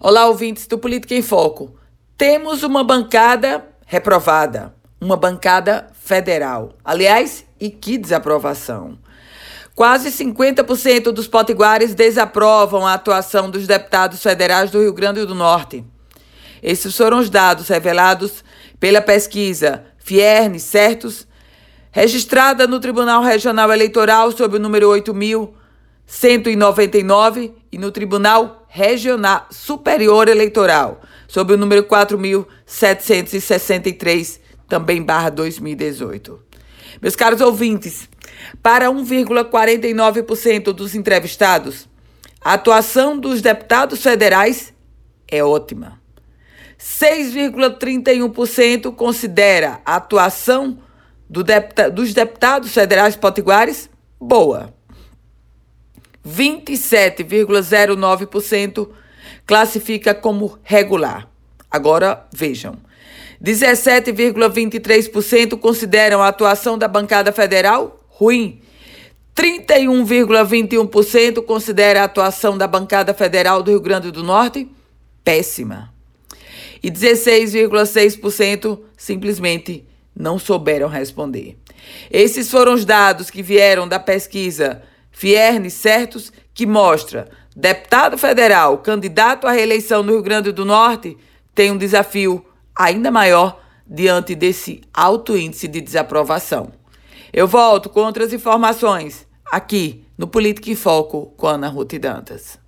Olá, ouvintes do Política em Foco. Temos uma bancada reprovada, uma bancada federal. Aliás, e que desaprovação. Quase 50% dos potiguares desaprovam a atuação dos deputados federais do Rio Grande do Norte. Esses foram os dados revelados pela pesquisa Fierne Certos, registrada no Tribunal Regional Eleitoral sob o número 8.199 e no Tribunal Regional Superior Eleitoral sob o número 4.763, também barra 2018. Meus caros ouvintes, para 1,49% dos entrevistados, a atuação dos deputados federais é ótima. 6,31% considera a atuação do deputa dos deputados federais potiguares boa. 27,09% classifica como regular. Agora vejam. 17,23% consideram a atuação da bancada federal ruim. 31,21% considera a atuação da bancada federal do Rio Grande do Norte péssima. E 16,6% simplesmente não souberam responder. Esses foram os dados que vieram da pesquisa Fierne Certos, que mostra deputado federal, candidato à reeleição no Rio Grande do Norte, tem um desafio ainda maior diante desse alto índice de desaprovação. Eu volto com outras informações aqui no Política em Foco com Ana Ruth Dantas.